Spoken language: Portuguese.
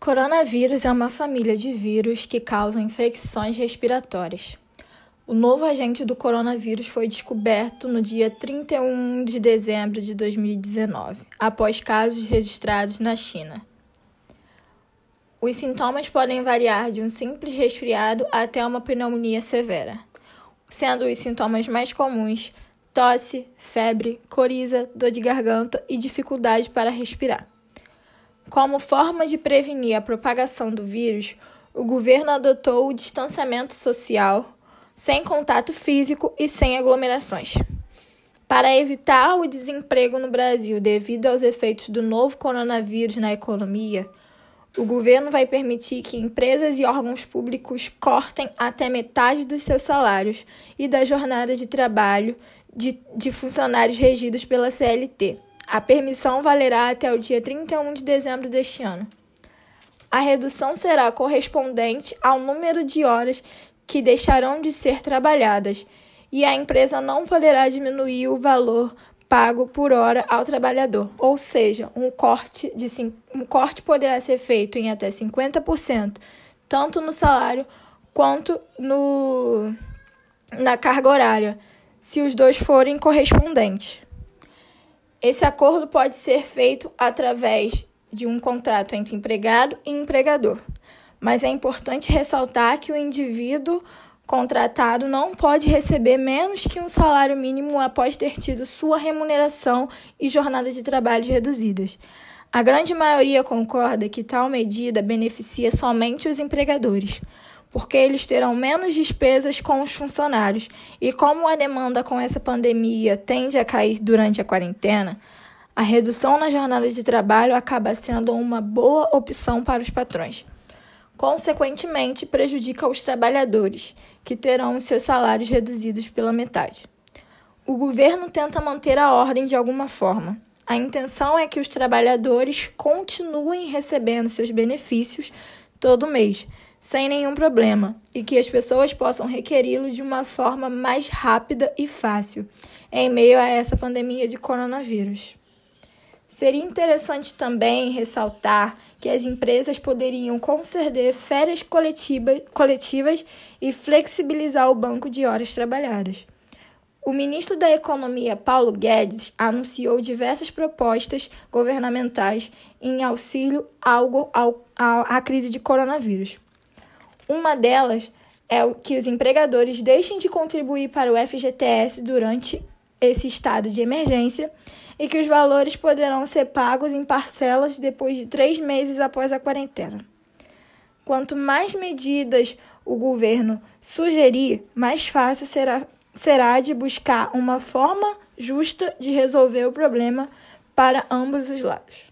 Coronavírus é uma família de vírus que causam infecções respiratórias. O novo agente do coronavírus foi descoberto no dia 31 de dezembro de 2019, após casos registrados na China. Os sintomas podem variar de um simples resfriado até uma pneumonia severa, sendo os sintomas mais comuns tosse, febre, coriza, dor de garganta e dificuldade para respirar. Como forma de prevenir a propagação do vírus, o governo adotou o distanciamento social, sem contato físico e sem aglomerações. Para evitar o desemprego no Brasil devido aos efeitos do novo coronavírus na economia, o governo vai permitir que empresas e órgãos públicos cortem até metade dos seus salários e da jornada de trabalho de, de funcionários regidos pela CLT. A permissão valerá até o dia 31 de dezembro deste ano. A redução será correspondente ao número de horas que deixarão de ser trabalhadas e a empresa não poderá diminuir o valor pago por hora ao trabalhador, ou seja, um corte, de, um corte poderá ser feito em até 50%, tanto no salário quanto no, na carga horária, se os dois forem correspondentes. Esse acordo pode ser feito através de um contrato entre empregado e empregador, mas é importante ressaltar que o indivíduo contratado não pode receber menos que um salário mínimo após ter tido sua remuneração e jornada de trabalho reduzidas. A grande maioria concorda que tal medida beneficia somente os empregadores porque eles terão menos despesas com os funcionários. E como a demanda com essa pandemia tende a cair durante a quarentena, a redução na jornada de trabalho acaba sendo uma boa opção para os patrões. Consequentemente, prejudica os trabalhadores, que terão seus salários reduzidos pela metade. O governo tenta manter a ordem de alguma forma. A intenção é que os trabalhadores continuem recebendo seus benefícios todo mês, sem nenhum problema e que as pessoas possam requeri-lo de uma forma mais rápida e fácil em meio a essa pandemia de coronavírus. Seria interessante também ressaltar que as empresas poderiam conceder férias coletiva, coletivas e flexibilizar o banco de horas trabalhadas. O ministro da Economia, Paulo Guedes, anunciou diversas propostas governamentais em auxílio ao, à crise de coronavírus. Uma delas é que os empregadores deixem de contribuir para o FGTS durante esse estado de emergência e que os valores poderão ser pagos em parcelas depois de três meses após a quarentena. Quanto mais medidas o governo sugerir, mais fácil será, será de buscar uma forma justa de resolver o problema para ambos os lados.